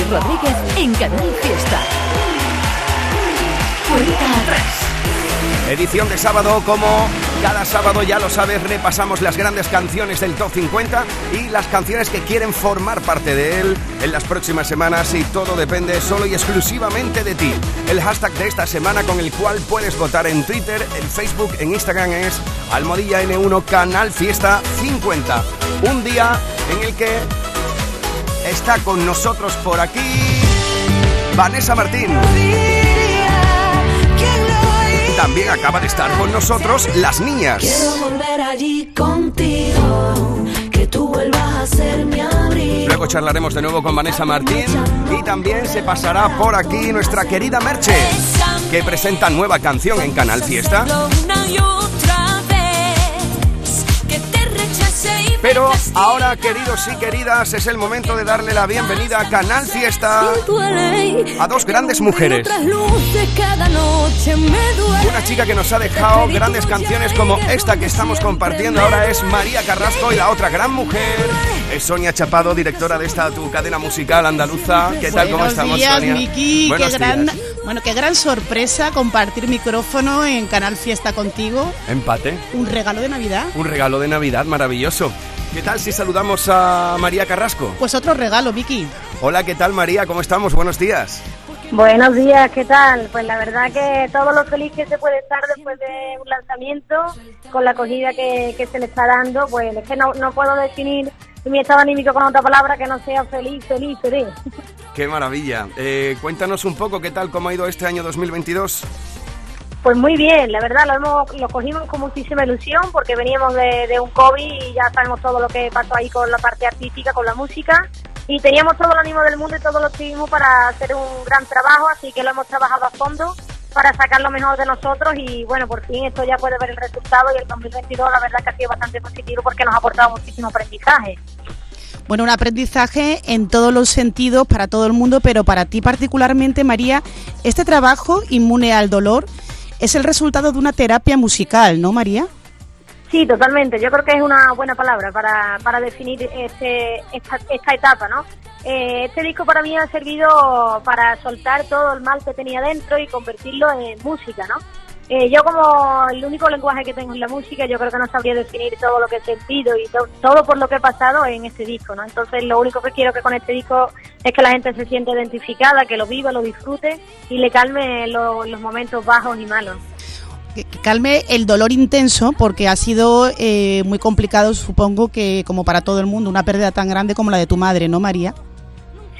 Rodríguez en Canal Fiesta. Cuenta atrás. Edición de sábado, como cada sábado ya lo sabes, repasamos las grandes canciones del Top 50 y las canciones que quieren formar parte de él en las próximas semanas y todo depende solo y exclusivamente de ti. El hashtag de esta semana con el cual puedes votar en Twitter, en Facebook, en Instagram es Almodilla N1 Canal Fiesta 50. Un día en el que está con nosotros por aquí Vanessa Martín. También acaba de estar con nosotros Las Niñas. Quiero volver allí contigo, que tú vuelvas a ser mi abrigo. Luego charlaremos de nuevo con Vanessa Martín y también se pasará por aquí nuestra querida Merche, que presenta nueva canción en Canal Fiesta. Pero ahora, queridos y queridas, es el momento de darle la bienvenida a Canal Fiesta a dos grandes mujeres. Una chica que nos ha dejado grandes canciones como esta que estamos compartiendo ahora es María Carrasco y la otra gran mujer es Sonia Chapado, directora de esta tu cadena musical andaluza. ¿Qué tal? ¿Cómo Buenos estamos, días, Sonia? Miki. Qué Buenos gran, días. bueno, qué gran sorpresa compartir micrófono en Canal Fiesta contigo. Empate. Un regalo de Navidad. Un regalo de Navidad maravilloso. ¿Qué tal si saludamos a María Carrasco? Pues otro regalo, Miki. Hola, ¿qué tal María? ¿Cómo estamos? Buenos días. Buenos días, ¿qué tal? Pues la verdad que todo lo feliz que se puede estar después de un lanzamiento, con la acogida que, que se le está dando, pues es que no, no puedo definir mi estado anímico con otra palabra que no sea feliz, feliz, feliz. Qué maravilla. Eh, cuéntanos un poco qué tal, cómo ha ido este año 2022. Pues muy bien, la verdad lo, hemos, lo cogimos con muchísima ilusión porque veníamos de, un COVID y ya sabemos todo lo que pasó ahí con la parte artística, con la música y teníamos todo el ánimo del mundo y todo lo optimismo para hacer un gran trabajo, así que lo hemos trabajado a fondo para sacar lo mejor de nosotros y bueno, por fin esto ya puede ver el resultado y el 2022 la verdad que ha sido bastante positivo porque nos ha aportado muchísimo aprendizaje. Bueno, un aprendizaje en todos los sentidos para todo el mundo, pero para ti particularmente, María, este trabajo inmune al dolor es el resultado de una terapia musical, ¿no, María? Sí, totalmente. Yo creo que es una buena palabra para, para definir este, esta, esta etapa, ¿no? Eh, este disco para mí ha servido para soltar todo el mal que tenía dentro y convertirlo en música, ¿no? Eh, yo como el único lenguaje que tengo es la música, yo creo que no sabría definir todo lo que he sentido y to- todo por lo que he pasado en este disco, ¿no? Entonces lo único que quiero que con este disco es que la gente se sienta identificada, que lo viva, lo disfrute y le calme lo- los momentos bajos y malos. Que calme el dolor intenso, porque ha sido eh, muy complicado, supongo que como para todo el mundo, una pérdida tan grande como la de tu madre, ¿no, María?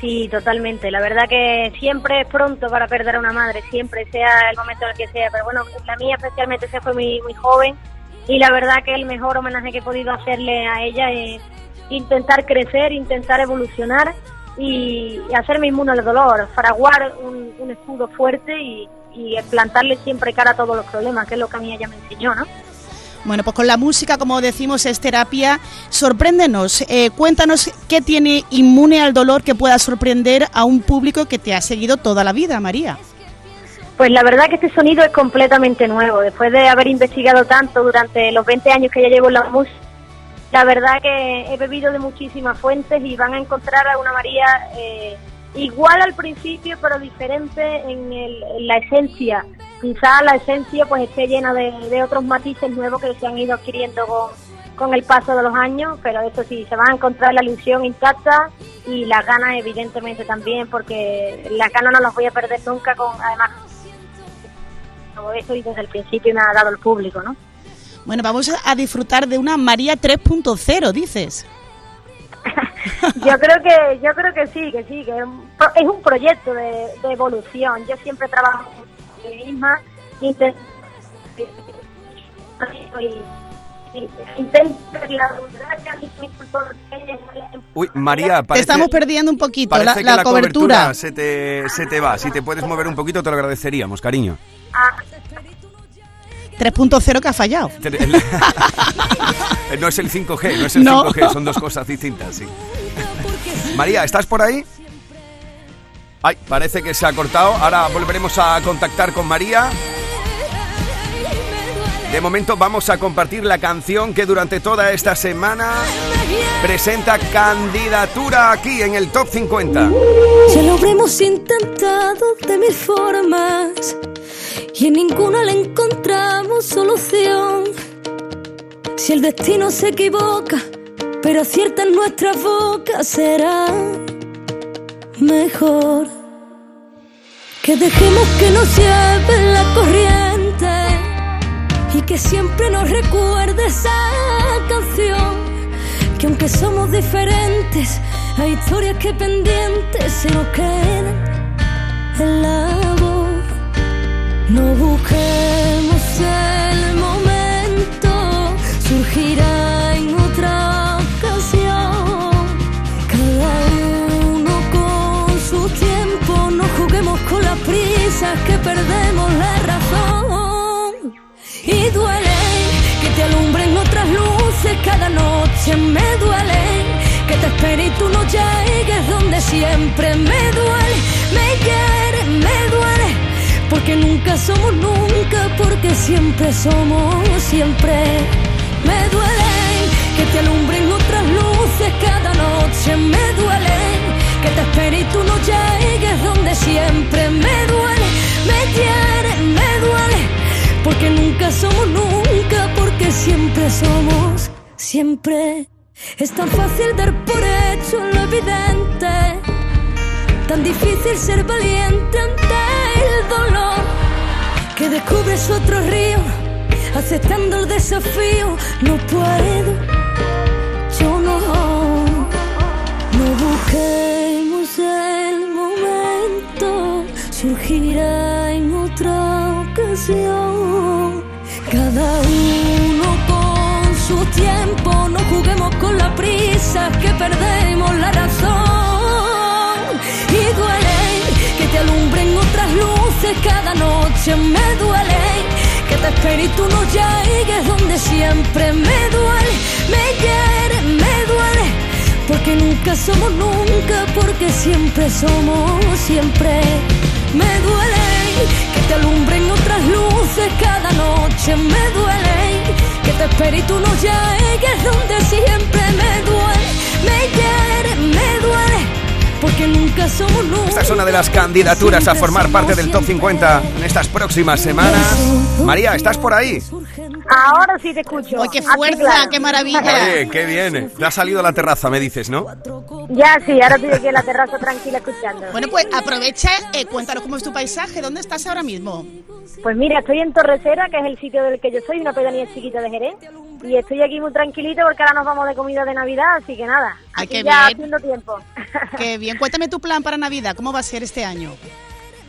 Sí, totalmente. La verdad que siempre es pronto para perder a una madre, siempre, sea el momento en el que sea. Pero bueno, la mía especialmente se fue muy, muy joven y la verdad que el mejor homenaje que he podido hacerle a ella es intentar crecer, intentar evolucionar y, hacerme inmune al dolor, fraguar un, un escudo fuerte y, y plantarle siempre cara a todos los problemas, que es lo que a mí ella me enseñó, ¿no? Bueno, pues con la música, como decimos, es terapia. Sorpréndenos, eh, cuéntanos qué tiene inmune al dolor que pueda sorprender a un público que te ha seguido toda la vida, María. Pues la verdad que este sonido es completamente nuevo. Después de haber investigado tanto durante los 20 años que ya llevo en la música, la verdad que he bebido de muchísimas fuentes y van a encontrar a una María eh, igual al principio, pero diferente en, el- la esencia. Quizá la esencia pues esté llena de, de otros matices nuevos que se han ido adquiriendo con, el paso de los años, pero eso sí, se va a encontrar la ilusión intacta y las ganas evidentemente también, porque las ganas no las voy a perder nunca con además todo eso y desde el principio me ha dado el público, ¿no? Bueno, vamos a disfrutar de una María 3.0, dices. Yo creo que yo creo que sí, que sí, que es un, pro- es un proyecto de, de evolución. Yo siempre trabajo con mí misma, intento Uy, María, Te estamos perdiendo un poquito la, que la cobertura. se, te, se te va. Si te puedes mover un poquito, te lo agradeceríamos, cariño. a- 3.0 que ha fallado. no es el 5G, no es el No. 5G, son dos cosas distintas, sí. María, ¿estás por ahí? Ay, parece que se ha cortado. Ahora volveremos a contactar con María. De momento vamos a compartir la canción que durante toda esta semana presenta candidatura aquí en el Top 50. Ya lo habremos intentado de mil formas y en ninguna le encontramos solución. Si el destino se equivoca, pero acierta en nuestra boca, será mejor que dejemos que nos lleve la corriente y que siempre nos recuerde esa canción. Que aunque somos diferentes, hay historias que pendientes se nos quedan en la voz. No busquemos el que perdemos la razón. Y duele que te alumbren otras luces cada noche, me duele que te espere y tú no llegues donde siempre me duele, me quiere, me duele, porque nunca somos nunca, porque siempre somos siempre. Me duele que te alumbren otras luces cada noche, me duele que te espere y tú no llegues donde siempre me duele, me quiere, me duele, porque nunca somos nunca, porque siempre somos siempre. Es tan fácil dar por hecho lo evidente, tan difícil ser valiente ante el dolor, que descubres otro río, aceptando el desafío, no puedo, yo no, no busquemos el momento, surgirá cada uno con su tiempo, no juguemos con la prisa que perdemos la razón. Y duele que te alumbren otras luces cada noche, me duele que te espere y tú no llegues donde siempre me duele, me quiere, me duele, porque nunca somos nunca, porque siempre somos siempre. Me duele que te alumbren otras luces cada noche, me duele que te espere y tú no llegues donde siempre me duele, me quiere, me duele, porque nunca somos nunca. Esta es una de las candidaturas a formar parte del Top 50 en estas próximas semanas. María, ¿estás por ahí? Ahora sí te escucho. ¡Ay, qué fuerza! claro. ¡Qué maravilla! Oye, qué bien. Te has salido a la terraza, me dices, ¿no? Ya sí, ahora estoy aquí en la terraza tranquila escuchando. Bueno, pues aprovecha, eh, cuéntanos cómo es tu paisaje, ¿dónde estás ahora mismo? Pues mira, estoy en Torrecera, que es el sitio del que yo soy, una pedanía chiquita de Jerez. Y estoy aquí muy tranquilito porque ahora nos vamos de comida de Navidad, así que nada. Ay, aquí qué ya bien. haciendo tiempo. Qué bien, cuéntame tu plan para Navidad, ¿cómo va a ser este año?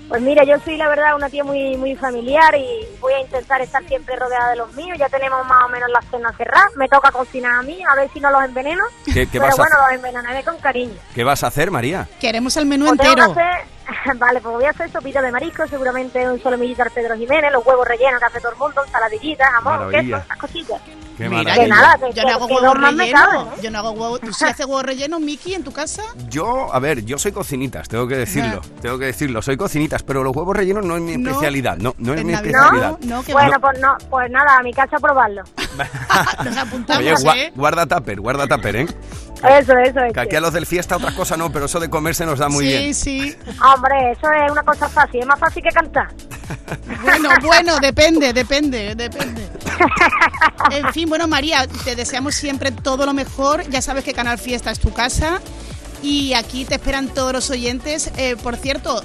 Pues mira, yo soy la verdad una tía muy muy familiar y voy a intentar estar siempre rodeada de los míos. Ya tenemos más o menos la cena cerrada. Me toca cocinar a mí, a ver si no los enveneno. ¿Qué- qué Pero vas a bueno, hacer? los envenenaré con cariño. ¿Qué vas a hacer, María? Queremos el menú Pues tengo que entero. hacer- vale, pues voy a hacer sopita de marisco, seguramente un solomillito al Pedro Jiménez, los huevos rellenos que hace todo el mundo, ensaladillita, jamón, queso, esas cosillas. Qué Mira, maravilla. Que nada, que- yo no hago huevos rellenos. ¿eh? Yo no hago huevos. ¿Tú sí haces huevos rellenos, Miki, en tu casa? Yo, a ver, yo soy cocinitas, tengo que decirlo, tengo que decirlo, soy cocinitas, pero los huevos rellenos no es mi No. especialidad, no, no es En mi Navidad. especialidad. No, no, que Bueno, pues no, pues nada, a mi casa a probarlo. Nos apuntamos, Oye, ¿eh? guarda tupper, guarda tupper, ¿eh? Eso, eso, Que eso. aquí a los del fiesta otra cosa no, pero eso de comer se nos da muy sí, bien. sí. Hombre, eso es una cosa fácil, es más fácil que cantar. Bueno, bueno, depende, depende, depende. En fin, bueno, María, te deseamos siempre todo lo mejor. Ya sabes que Canal Fiesta es tu casa. Y aquí te esperan todos los oyentes. Eh, por cierto,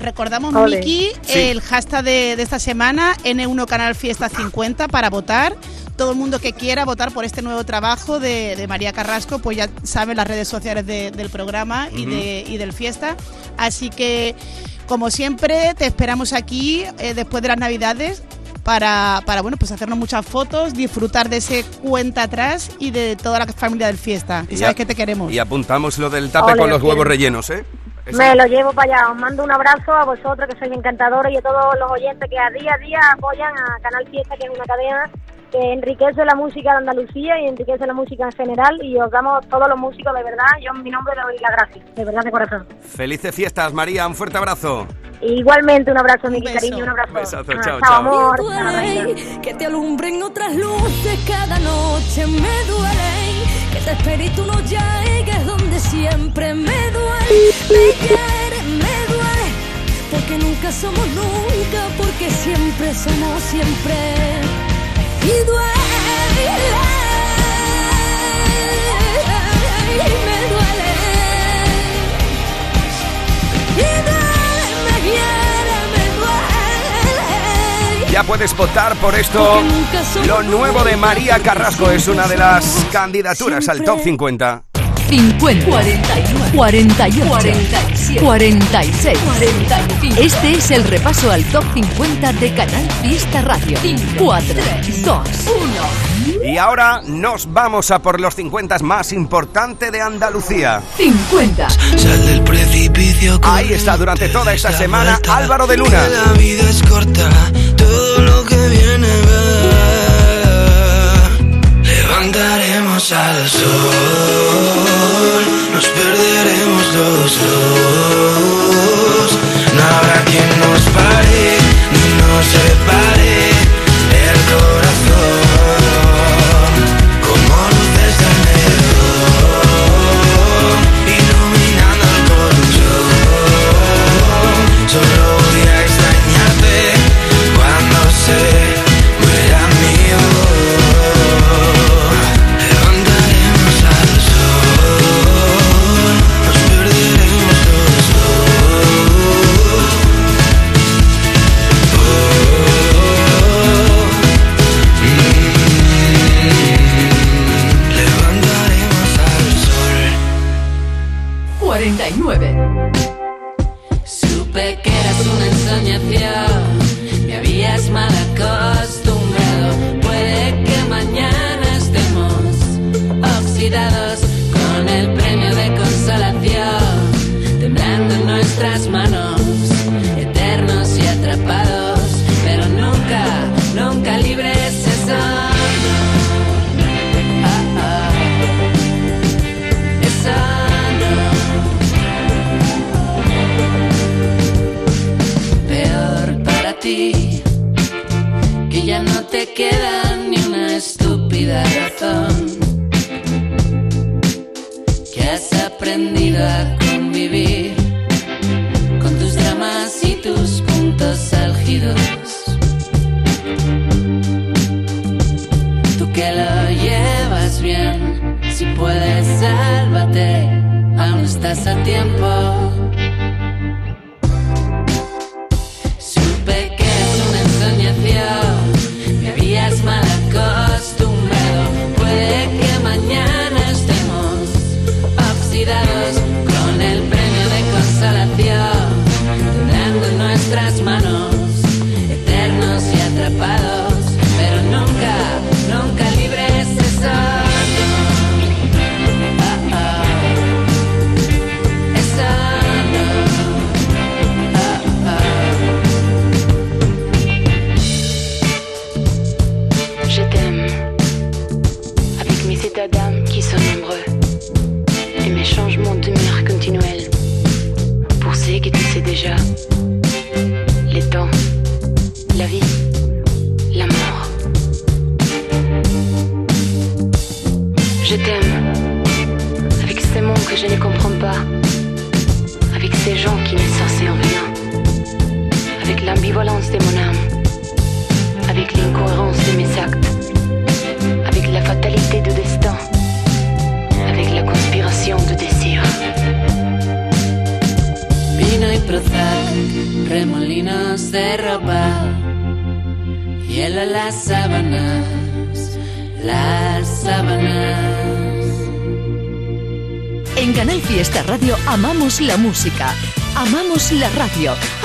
recordamos, Ole. Miki, Sí. el hashtag de, de esta semana, N1 Canal Fiesta 50, para votar. Todo el mundo que quiera votar por este nuevo trabajo de, de María Carrasco, pues ya saben las redes sociales de- del programa y, de, y del Fiesta. Así que, como siempre, te esperamos aquí eh, después de las Navidades para, para bueno, pues hacernos muchas fotos, disfrutar de ese cuenta atrás y de toda la familia del Fiesta. Y sabes a- que te queremos. Y apuntamos lo del tape Ole, con los huevos rellenos, ¿eh? Eso. Me lo llevo para allá. Os mando un abrazo a vosotros, que sois encantadores, y a todos los oyentes que a día a día apoyan a Canal Fiesta, que es una cadena que enriquece la música de Andalucía y enriquece la música en general. Y os damos todos los músicos, de verdad. Yo en mi nombre le doy las gracias, de verdad, de corazón. Felices fiestas, María, un fuerte abrazo. Igualmente, un abrazo, mi cariño, un abrazo. Un besazo, Ah, chao, chao, chao. amor. Duele que te alumbren otras luces cada noche. Me duele que te espere y tú no llegues donde siempre. Me duele, me quiere, me duele. Porque nunca somos nunca, porque siempre somos siempre. Ya puedes votar por esto. Lo nuevo de María Carrasco es una de las candidaturas al top 50. 50, 41, 48, 47, 46, 45. Este es el repaso al top 50 de Canal Fiesta Radio. 4, 2, 1. Y ahora nos vamos a por los 50 más importantes de Andalucía. 50. Sal del precipicio. Ahí está durante toda esta semana Álvaro de Luna. La vida es corta, todo lo que viene va. Levantaremos al sol, nos perderemos los dos. No habrá quien nos pare ni nos separe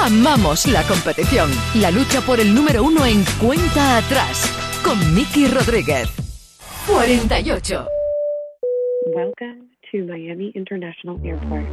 amamos la competición. La lucha por el número uno en cuenta atrás con Miki Rodríguez. 48. Welcome to Miami International Airport.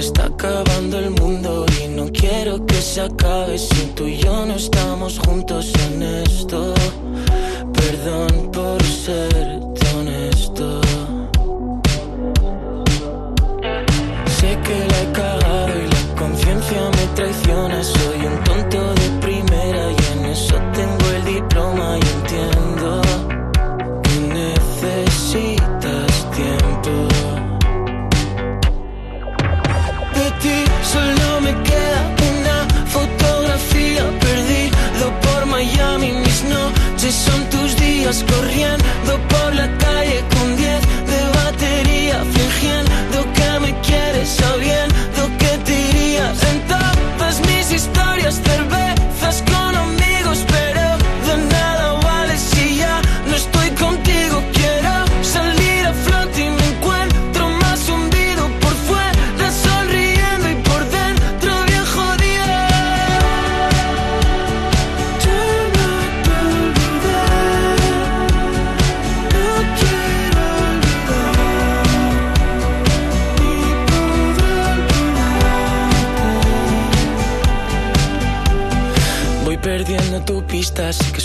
Se está acabando el mundo y no quiero que se acabe si tú y yo no estamos juntos en esto. Perdón por ser honesto. Sé que la he cagado y la conciencia me traiciona. Soy un tonto de corriendo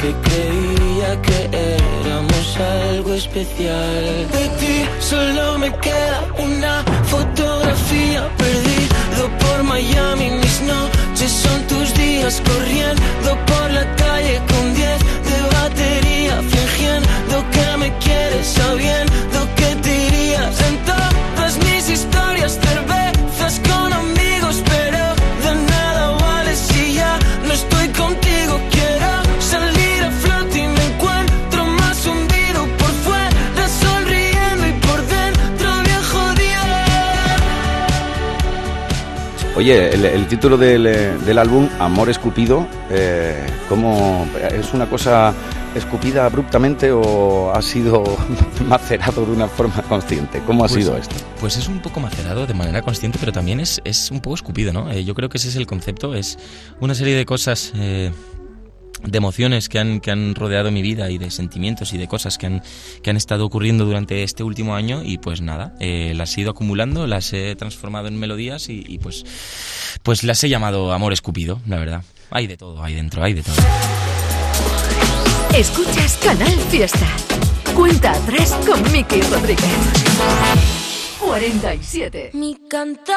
que creía que éramos algo especial. De ti solo me queda una fotografía perdido por Miami. Mis noches son tus días corriendo Oye, el, el título del, eh, del álbum, Amor Escupido, eh, ¿cómo, ¿es una cosa escupida abruptamente o ha sido macerado de una forma consciente? ¿Cómo ha Pues- sido esto? Pues es un poco macerado de manera consciente, pero también es, es un poco escupido, ¿no? Eh, yo creo que ese es el concepto, es una serie de cosas, eh, de emociones que han, que han rodeado mi vida y de sentimientos y de cosas que han, que han estado ocurriendo durante este último año y pues nada, eh, las he ido acumulando, las he transformado en melodías y, y pues, pues las he llamado Amor Escupido, la verdad. Hay de todo ahí dentro, hay de todo. Escuchas Canal Fiesta. Cuenta atrás con Miki Rodríguez. 47. Mi cantar,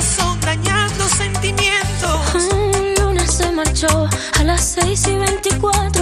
Corazón, dañando sentimientos. Un lunes se marchó a las 6 y 24.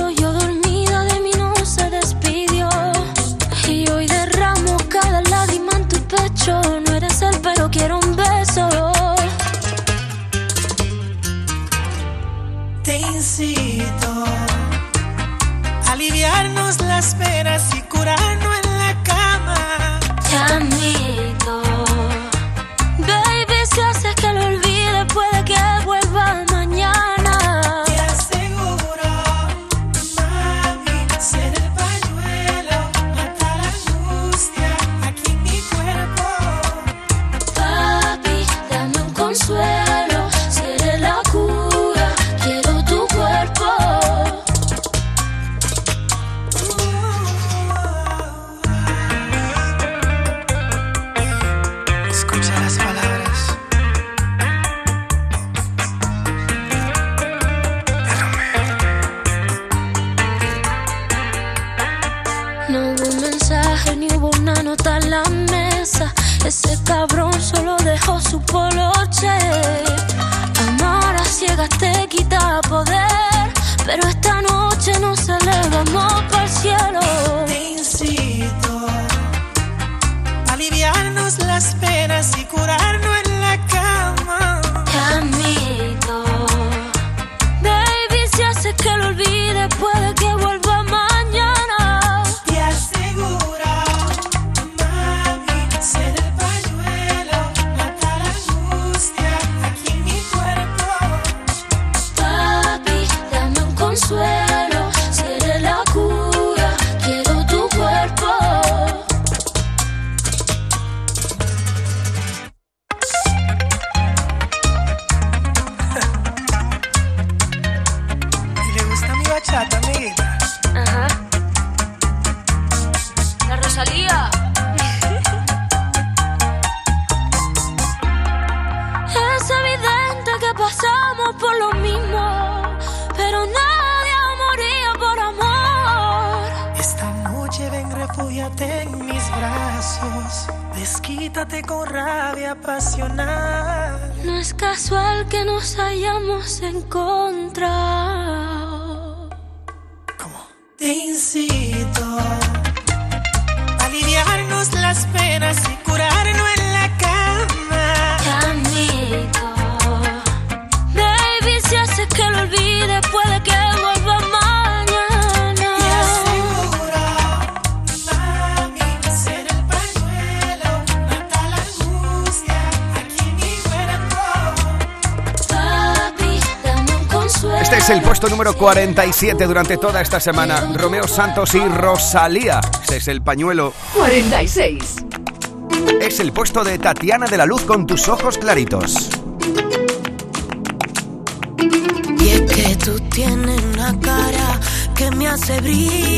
47 durante toda esta semana. Romeo Santos y Rosalía. Este es el pañuelo. 46. Es el puesto de Tatiana de la Luz con tus ojos claritos. Y es que tú tienes una cara que me hace brillar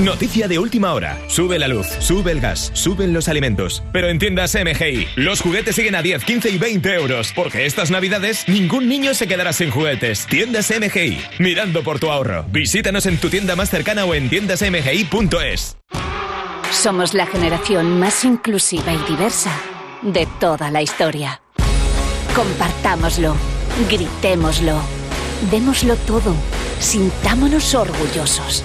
Noticia de última hora. Sube la luz, sube el gas, suben los alimentos. Pero en tiendas MGI, los juguetes siguen a 10, 15 y 20 euros. Porque estas navidades ningún niño se quedará sin juguetes. Tiendas MGI, mirando por tu ahorro. Visítanos en tu tienda más cercana o en tiendasmgi.es. Somos la generación más inclusiva y diversa de toda la historia. Compartámoslo, gritémoslo, démoslo todo, sintámonos orgullosos.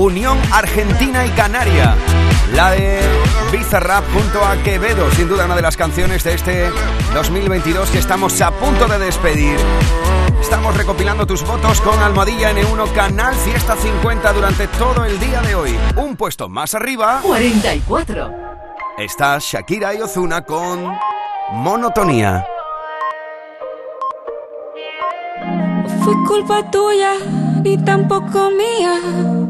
Unión Argentina y Canaria. La de Bizarrap junto a Quevedo, sin duda una de las canciones de este 2022 que estamos a punto de despedir. Estamos recopilando tus votos con Almohadilla N1 Canal Fiesta 50 durante todo el día de hoy. Un puesto más arriba 44. está Shakira y Ozuna con Monotonía. Fue culpa tuya ni tampoco mía.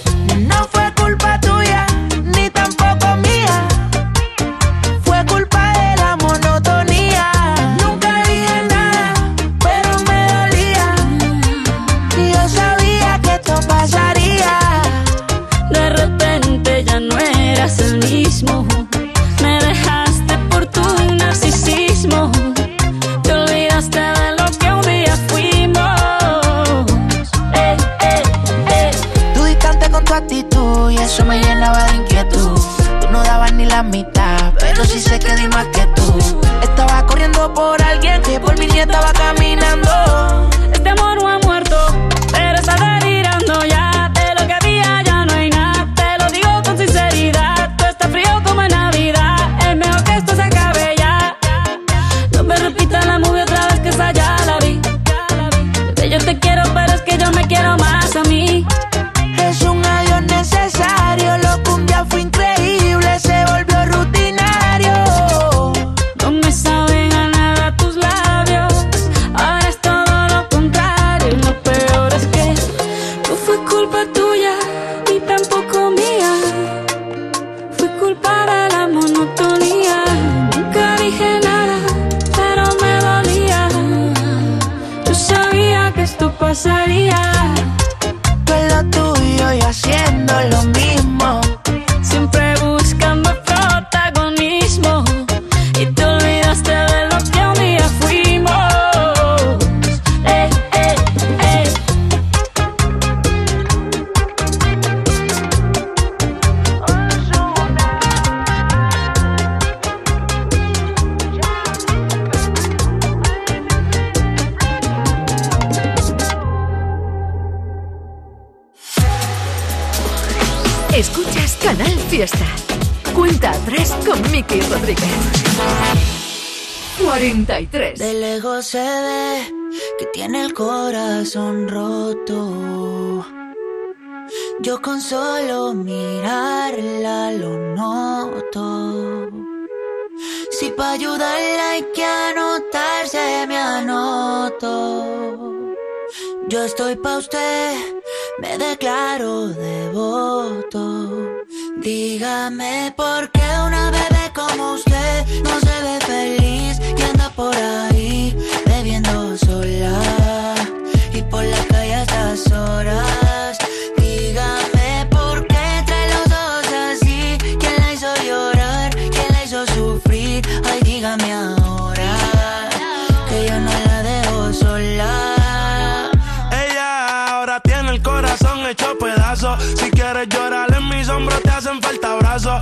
pero sí sé que di más que tú. Estaba corriendo por alguien que por mí ni estaba caminando. Este amor no ha muerto, lo mismo. 43. De lejos se ve que tiene el corazón roto. Yo con solo mirarla lo noto. Si pa' ayudarla hay que anotarse, me anoto. Yo estoy pa' usted, me declaro devoto. Dígame por qué una bebé como usted no se ve feliz por ahí bebiendo sola y por la calle a estas horas. Dígame por qué trae los ojos así. ¿Quién la hizo llorar? ¿Quién la hizo sufrir? Ay, dígame ahora que yo no la dejo sola. Ella ahora tiene el corazón hecho pedazos. Si quieres llorar en mis hombros, te hacen falta brazos.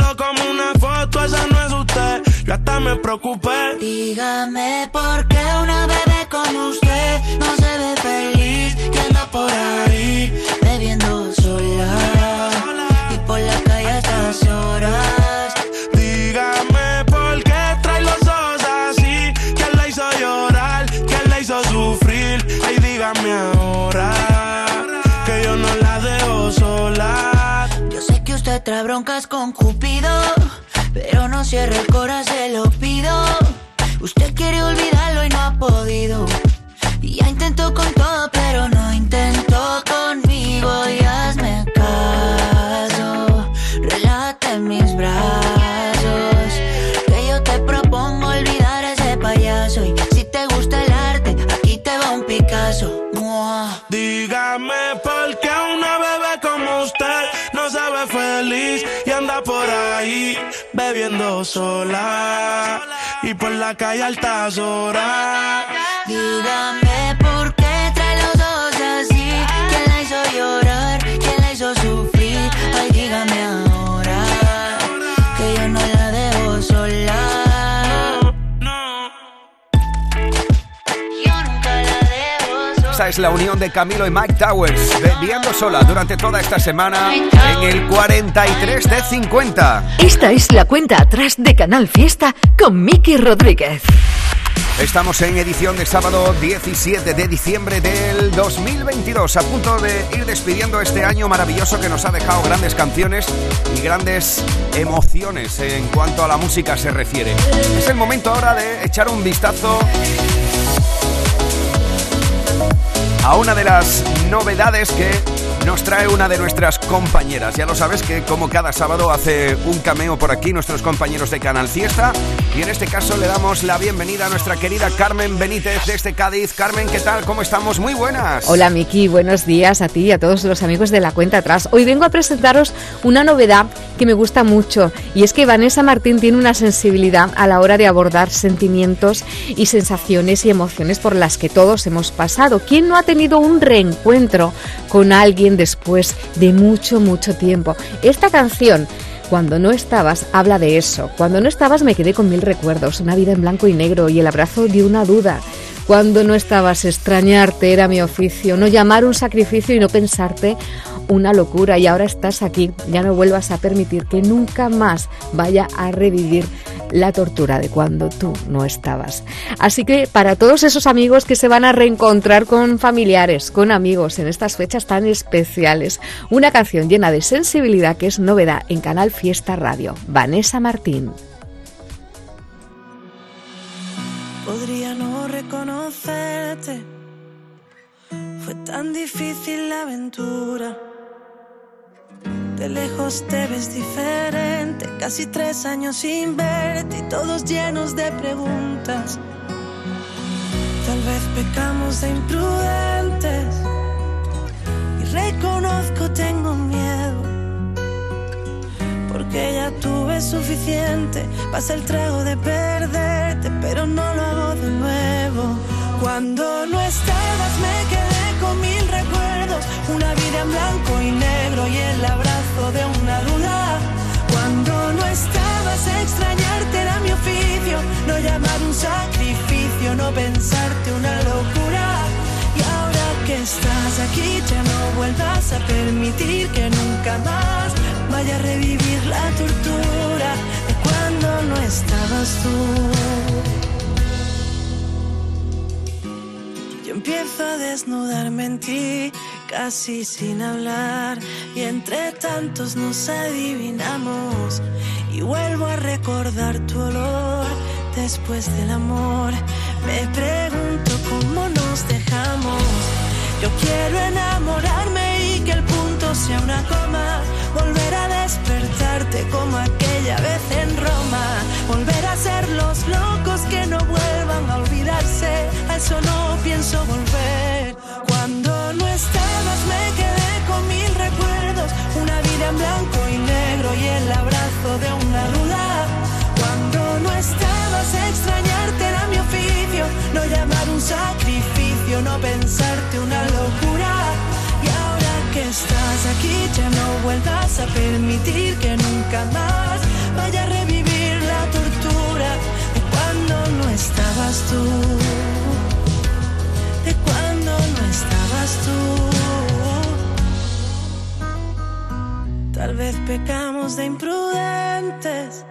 Yo hasta me preocupé. Dígame por qué una bebé como usted no se ve feliz y anda por ahí bebiendo sola y por la calle a estas horas. Dígame por qué trae los ojos así. ¿Quién la hizo llorar? ¿Quién la hizo sufrir? Ay, dígame ahora que yo no la dejo sola. Yo sé que usted trae broncas con Cupido, pero no cierre el corazón, se lo pido. Usted quiere olvidarlo y no ha podido. Y ya intentó con todo, pero no sola y por la calle altas horas. Dígame Esta es la unión de Camilo y Mike Towers, bebiendo sola durante toda esta semana en el 43 de 50. Esta es la cuenta atrás de Canal Fiesta con Miki Rodríguez. Estamos en edición de sábado 17 de diciembre del 2022, a punto de ir despidiendo este año maravilloso que nos ha dejado grandes canciones y grandes emociones en cuanto a la música se refiere. Es el momento ahora de echar un vistazo a una de las novedades que nos trae una de nuestras compañeras. Ya lo sabes que como cada sábado hace un cameo por aquí nuestros compañeros de Canal Fiesta y en este caso le damos la bienvenida a nuestra querida Carmen Benítez desde Cádiz. Carmen, ¿qué tal? ¿Cómo estamos? Muy buenas. Hola Miki, buenos días a ti y a todos los amigos de la cuenta atrás. Hoy vengo a presentaros una novedad que me gusta mucho y es que Vanessa Martín tiene una sensibilidad a la hora de abordar sentimientos y sensaciones y emociones por las que todos hemos pasado. ¿Quién no ha tenido un reencuentro con alguien después de mucho, mucho tiempo? Esta canción cuando no estabas, habla de eso. Cuando no estabas me quedé con mil recuerdos, una vida en blanco y negro y el abrazo de una duda. Cuando no estabas, extrañarte era mi oficio, no llamar un sacrificio y no pensarte una locura. Y ahora estás aquí, ya no vuelvas a permitir que nunca más vaya a revivir la tortura de cuando tú no estabas. Así que para todos esos amigos que se van a reencontrar con familiares, con amigos en estas fechas tan especiales, una canción llena de sensibilidad que es novedad en Canal Fiesta Radio. Vanessa Martín. Podría no reconocerte. Fue tan difícil la aventura. De lejos te ves diferente, casi tres años sin verte y todos llenos de preguntas. Tal vez pecamos de imprudentes y reconozco tengo miedo. Porque ya tuve suficiente, pasa el trago de perderte, pero no lo hago de nuevo. Cuando no estabas me quedé con mil recuerdos, una vida en blanco y negro y el abrazo de una duda. Cuando no estabas extrañarte era mi oficio, no llamar un sacrificio, no pensarte una locura. Y ahora que estás aquí ya no vuelvas a permitir que nunca más vaya a revivir la tortura de cuando no estabas tú. Yo empiezo a desnudarme en ti, casi sin hablar, y entre tantos nos adivinamos. Y vuelvo a recordar tu olor después del amor. Me pregunto cómo nos dejamos. Yo quiero enamorarme y que el punto sea una coma. Volver a despertarte como aquella vez en Roma. Volver a ser los locos que no vuelvan a olvidarse. A eso no pienso volver. Cuando no estabas me quedé con mil recuerdos. Una vida en blanco y negro y el abrazo de una duda. Cuando no estabas extrañarte era mi oficio. No llamar un sacrificio, no pensarte una locura. Y ahora que estás aquí ya no vuelvas a permitir que nunca más vaya a revivir la tortura de cuando no estabas tú. De cuando no estabas tú. Tal vez pecamos de imprudentes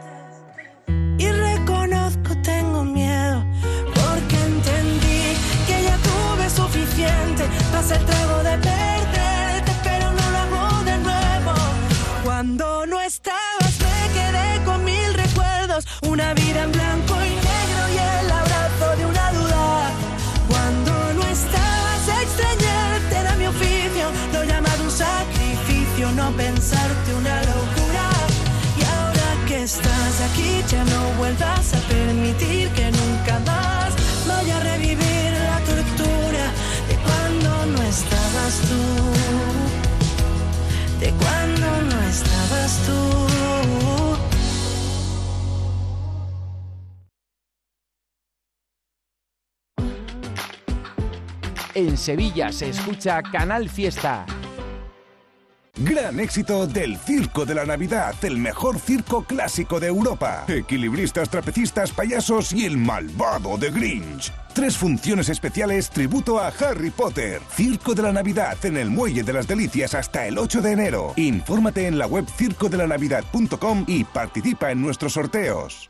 ya no vuelvas a permitir que nunca más vaya a revivir la tortura de cuando no estabas tú. De cuando no estabas tú. En Sevilla se escucha Canal Fiesta. Gran éxito del Circo de la Navidad, el mejor circo clásico de Europa. Equilibristas, trapecistas, payasos y el malvado de Grinch. Tres funciones especiales tributo a Harry Potter. Circo de la Navidad en el Muelle de las Delicias hasta el 8 de enero. Infórmate en la web circodelanavidad.com y participa en nuestros sorteos.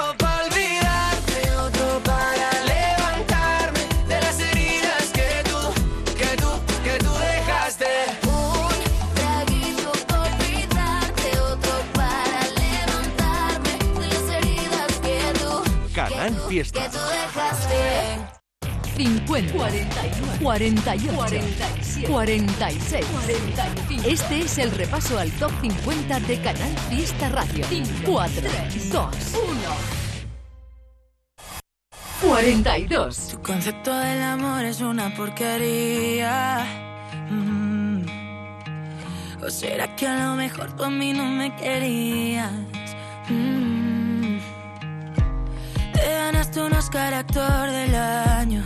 Fiesta. que tú dejaste. 50, 41, 48, 47, 46, 45. Este es el repaso al top 50 de Canal Fiesta Radio. 4, 2, 1. 42. Tu concepto del amor es una porquería. Mm. ¿O será que a lo mejor tú a mí no me querías? Mm. Un Oscar actor del año,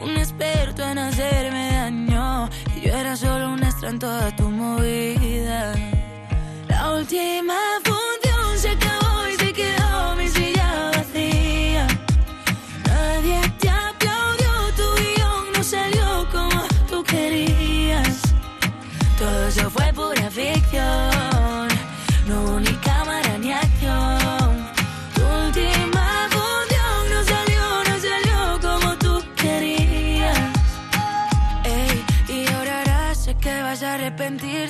un experto en hacerme daño. Y yo era solo un extra en toda tu movida. La última función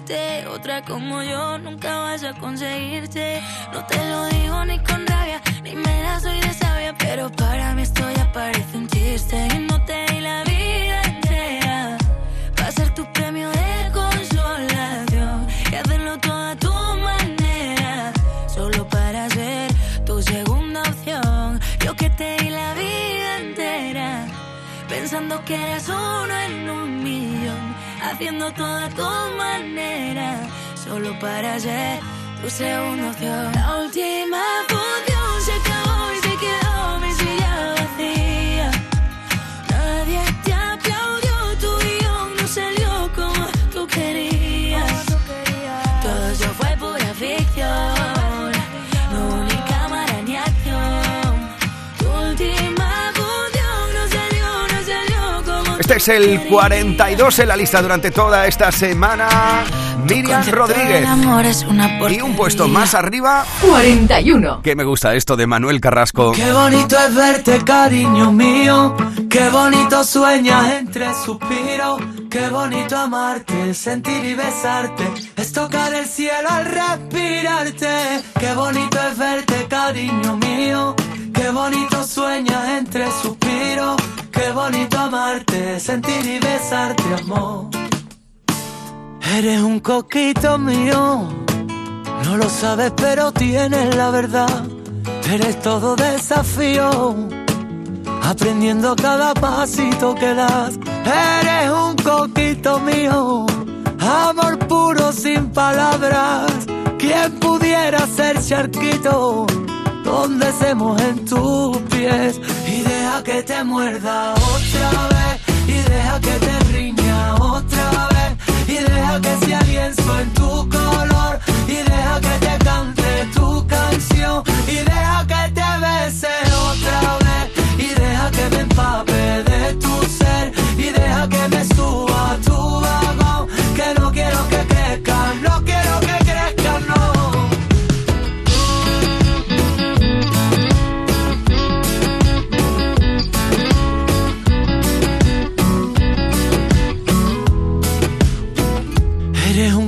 Otra como yo nunca vas a conseguirte. No te lo digo ni con rabia, ni me la soy de sabia. Pero para mí esto ya parece un chiste. Y no te di la vida entera. Va a ser tu premio de consolación. Y hacerlo todo a tu manera. Solo para ser tu segunda opción. Yo que te di la vida entera. Pensando que eras uno en. Haciendo todo a tu manera. Solo para ser tu segunda opción. La última es el 42 en la lista durante toda esta semana. Miriam Rodríguez. El amor es una Y un puesto más arriba. 41. Que me gusta esto de Manuel Carrasco. Qué bonito es verte, cariño mío. Qué bonito sueñas entre suspiros. Qué bonito amarte, sentir y besarte. Es tocar el cielo al respirarte. Qué bonito es verte, cariño mío. Qué bonito sueñas entre suspiros. Qué bonito amarte, sentir y besarte, amor. Eres un coquito mío. No lo sabes, pero tienes la verdad. Eres todo desafío. Aprendiendo cada pasito que das. Eres un coquito mío. Amor puro sin palabras. ¿Quién pudiera ser charquito? Donde se mojen tus pies. Y deja que te muerda otra vez. Y deja que te riña otra vez. Y deja que sea lienzo en tu color. Y deja que te cante tu canción. Y deja que te bese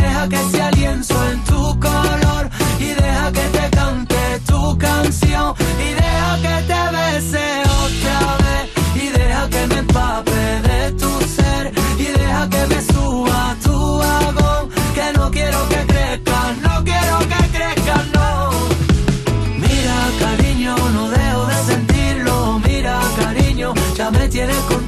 deja que sea lienzo en tu color, y deja que te cante tu canción, y deja que te bese otra vez, y deja que me empape de tu ser, y deja que me suba tu vagón, que no quiero que crezca, no quiero que crezca, no. Mira, cariño, no dejo de sentirlo. Mira, cariño, ya me tienes contigo.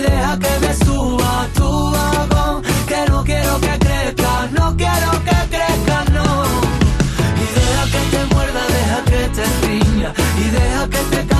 Deja que me suba tu vagón. Que no quiero que crezca, no quiero que crezca, no. Y deja que te muerda, deja que te riña. Y deja que te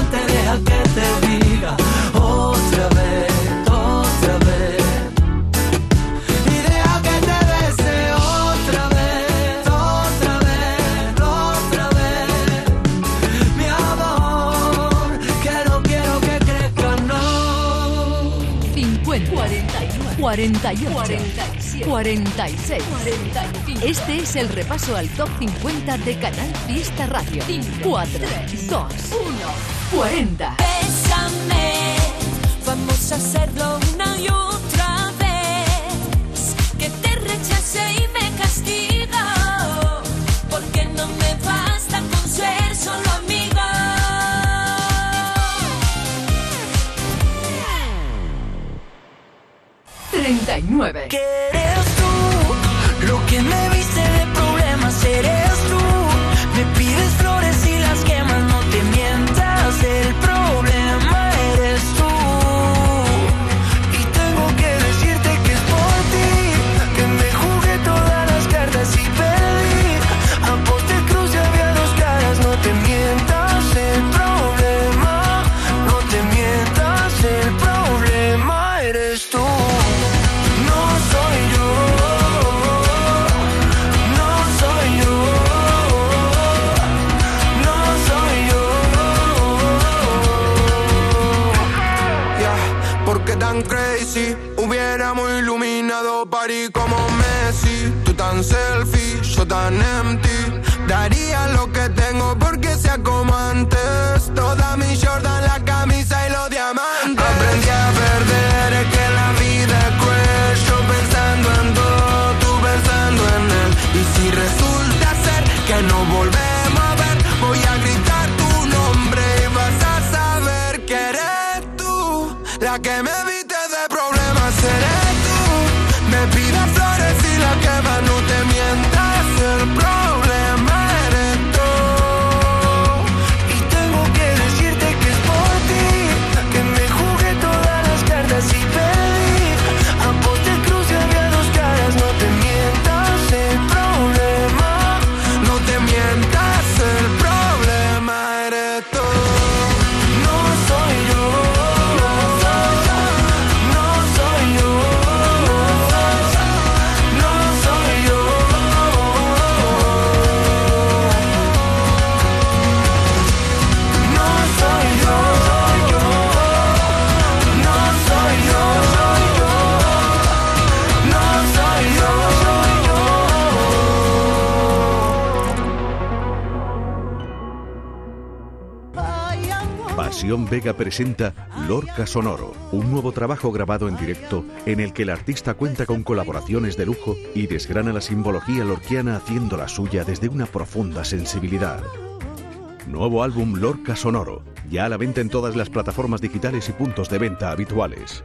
48, 47, 46, 45. Este es el repaso al top 50 de Canal Fiesta Radio. 4, 2, 1, 40. Bésame, vamos a hacerlo una y otra 39. Que eres tú, lo que me viste de problemas eres como antes. Toda mi Jordan, la camisa y los diamantes. Aprendí a perder, que la vida es cruel. Pensando en todo, tú pensando en él. Y si resulta ser que no volvemos Vega presenta Lorca Sonoro, un nuevo trabajo grabado en directo en el que el artista cuenta con colaboraciones de lujo y desgrana la simbología lorquiana haciendo la suya desde una profunda sensibilidad. Nuevo álbum Lorca Sonoro, ya a la venta en todas las plataformas digitales y puntos de venta habituales.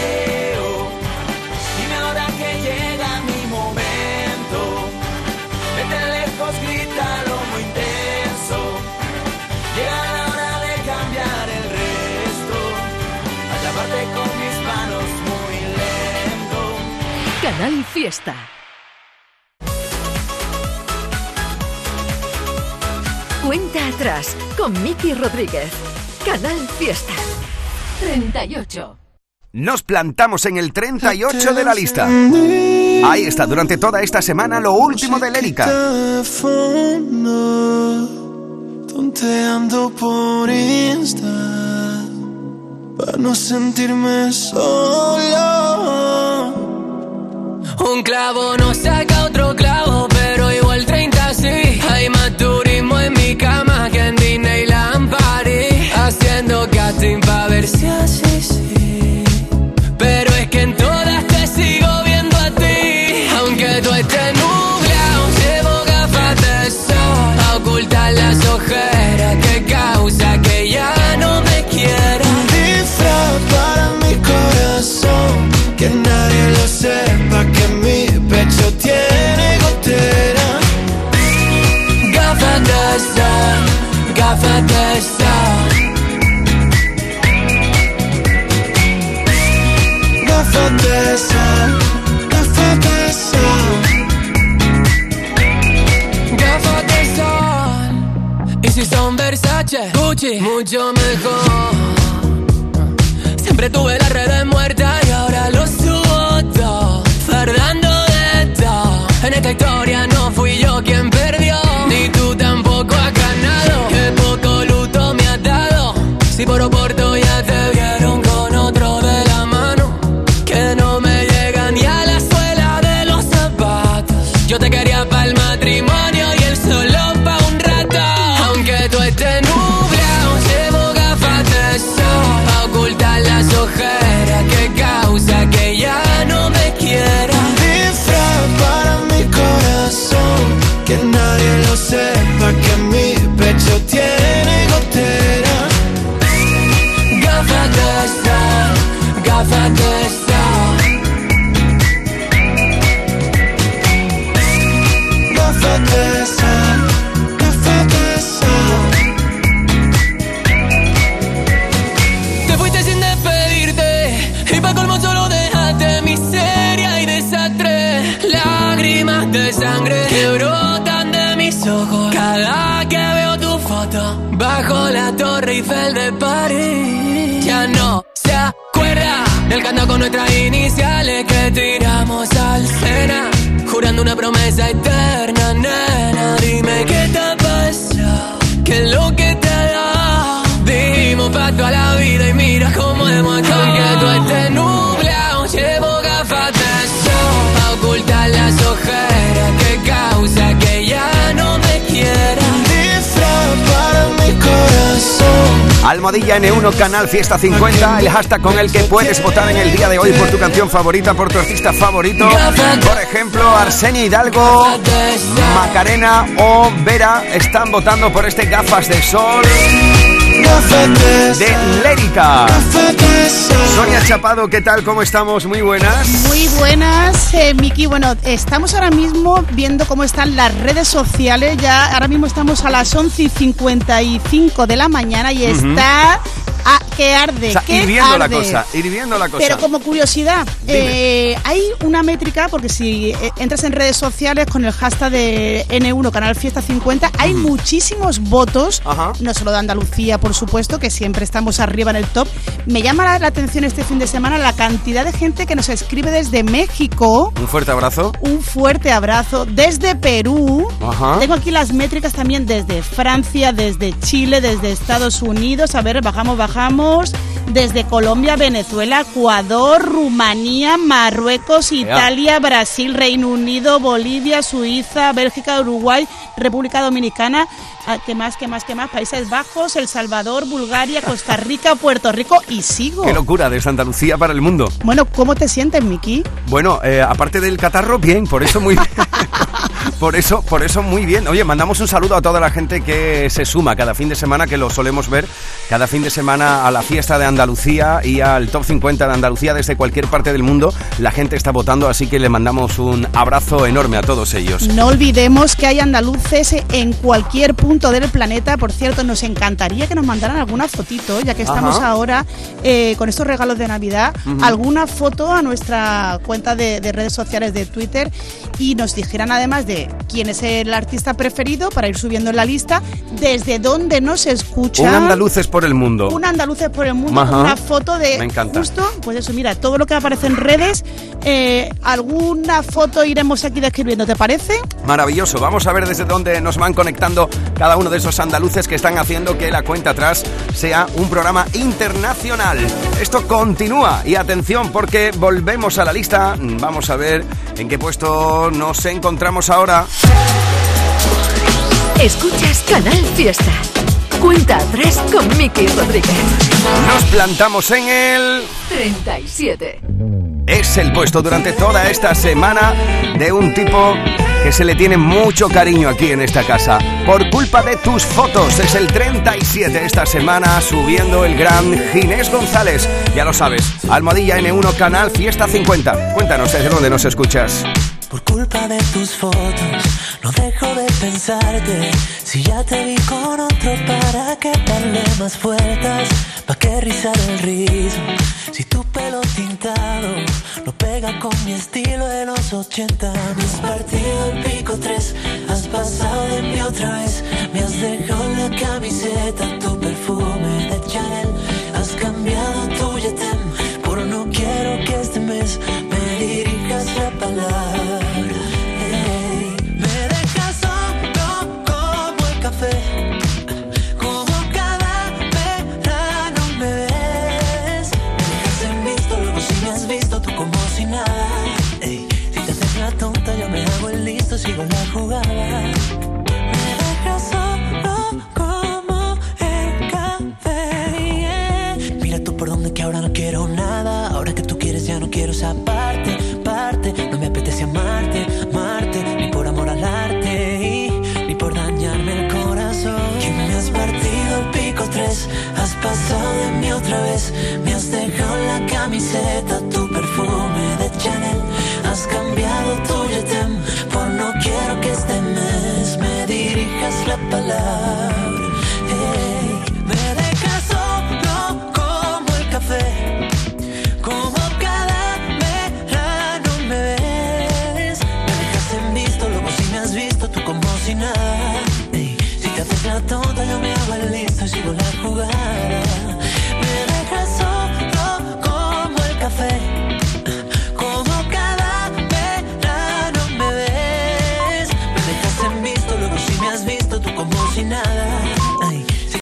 Canal Fiesta. Cuenta atrás con Miki Rodríguez. Canal Fiesta. 38. Nos plantamos en el 38 de la lista. Ahí está, durante toda esta semana lo último de Lérica. tonteando por Insta, para no sentirme solo. Un clavo no saca otro clavo, pero igual 30 sí. Hay más turismo en mi cama que en Disneyland París. Haciendo casting pa' ver si así sí. Pero es que en todas te sigo viendo a ti. Aunque tú estés nublado, llevo gafas de sol. A ocultar las ojeras que causa que ya no me quiera. Un para mi corazón. Que nadie lo sepa tiene gotera. Gafas de sol, gafas de sol. Gafas de sol, gafas de sol. Gafas de sol. Y si son Versace, Gucci, mucho mejor. Siempre tuve las redes muertas y sepa que mi pecho tiene gotera. Gafas de con nuestras iniciales que tiramos al cena, jurando una promesa eterna, nena. Dime qué te ha pasado, qué es lo que te da. Dimos pacto a la vida y mira cómo hemos acabado. Almohadilla N1 Canal Fiesta 50, el hashtag con el que puedes votar en el día de hoy por tu canción favorita, por tu artista favorito. Por ejemplo, Arsenio Hidalgo, Macarena o Vera están votando por este gafas de sol de Lérica. Sonia Chapado, ¿qué tal? ¿Cómo estamos? Muy buenas. Muy buenas, eh, Miki. Bueno, estamos ahora mismo viendo cómo están las redes sociales. Ya ahora mismo estamos a las 11 y 55 de la mañana y está a que arde. O sea, que ir viendo la arde. cosa, la cosa. Pero como curiosidad, eh, hay una métrica, porque si eh, entras en redes sociales con el hashtag de N1 Canal Fiesta 50, hay muchísimos votos, no solo de Andalucía, por supuesto, que siempre estamos arriba en el top. Me llama la, la atención este fin de semana la cantidad de gente que nos escribe desde México. Un fuerte abrazo. Un fuerte abrazo desde Perú. Ajá. Tengo aquí las métricas también desde Francia, desde Chile, desde Estados Unidos. A ver, bajamos, bajamos. Desde Colombia, Venezuela, Ecuador, Rumanía, Marruecos, Italia, Brasil, Reino Unido, Bolivia, Suiza, Bélgica, Uruguay, República Dominicana. Ah, ¿Qué más, qué más, qué más? Países Bajos, El Salvador, Bulgaria, Costa Rica, Puerto Rico y sigo. Qué locura de Santa Lucía para el mundo. Bueno, ¿cómo te sientes, Miki? Bueno, eh, aparte del catarro, bien, por eso muy Por eso, por eso muy bien. Oye, mandamos un saludo a toda la gente que se suma cada fin de semana, que lo solemos ver cada fin de semana a la fiesta de Andalucía y al top 50 de Andalucía desde cualquier parte del mundo. La gente está votando, así que le mandamos un abrazo enorme a todos ellos. No olvidemos que hay andaluces en cualquier punto del planeta. Por cierto, nos encantaría que nos mandaran alguna fotito, ya que estamos Ajá. ahora eh, con estos regalos de Navidad, Ujú. alguna foto a nuestra cuenta de, de redes sociales de Twitter y nos dijeran además de quién es el artista preferido para ir subiendo en la lista, desde dónde nos escuchan. Un andaluces por el mundo. Un andaluces por el mundo, Ajá. una foto de Me encanta. justo, pues eso, mira, todo lo que aparece en redes, eh, alguna foto iremos aquí describiendo, ¿te parece? Maravilloso. Vamos a ver desde dónde nos van conectando cada uno de esos andaluces que están haciendo que la cuenta atrás sea un programa internacional. Esto continúa y atención porque volvemos a la lista. Vamos a ver en qué puesto nos encontramos ahora. Escuchas Canal Fiesta. Cuenta atrás con Miki Rodríguez. Nos plantamos en el... 37. Es el puesto durante toda esta semana de un tipo que se le tiene mucho cariño aquí en esta casa. Por culpa de tus fotos, es el 37 esta semana subiendo el gran Ginés González. Ya lo sabes, Almohadilla N1 Canal Fiesta 50. Cuéntanos desde dónde nos escuchas. Por culpa de tus fotos, no dejo de pensarte. Si ya te vi con otro, ¿para qué darle más vueltas? ¿Pa' qué rizar el rizo? Si tu pelo tintado no pega con mi estilo de los 80. Me has partido el pico tres, has pasado de mí otra vez. Me has dejado la camiseta, tu perfume de Chanel. Has cambiado tu yetem por no quiero que este mes me dirijas la palabra. La jugada. Me dejas solo como el café. Mira tú por donde que ahora no quiero nada. Ahora que tú quieres ya no quiero esa parte, parte. No me apetece amarte, amarte, ni por amor al arte, ni por dañarme el corazón. Que me has partido el pico tres, has pasado de mí otra vez. Me has dejado la camiseta, tu perfume de Chanel. Has cambiado tu me dejas solo como el café, como cada verano me ves. Me dejas visto, luego si me has visto, tú como si nada. Si te haces la tonta, yo me hago el listo y sigo la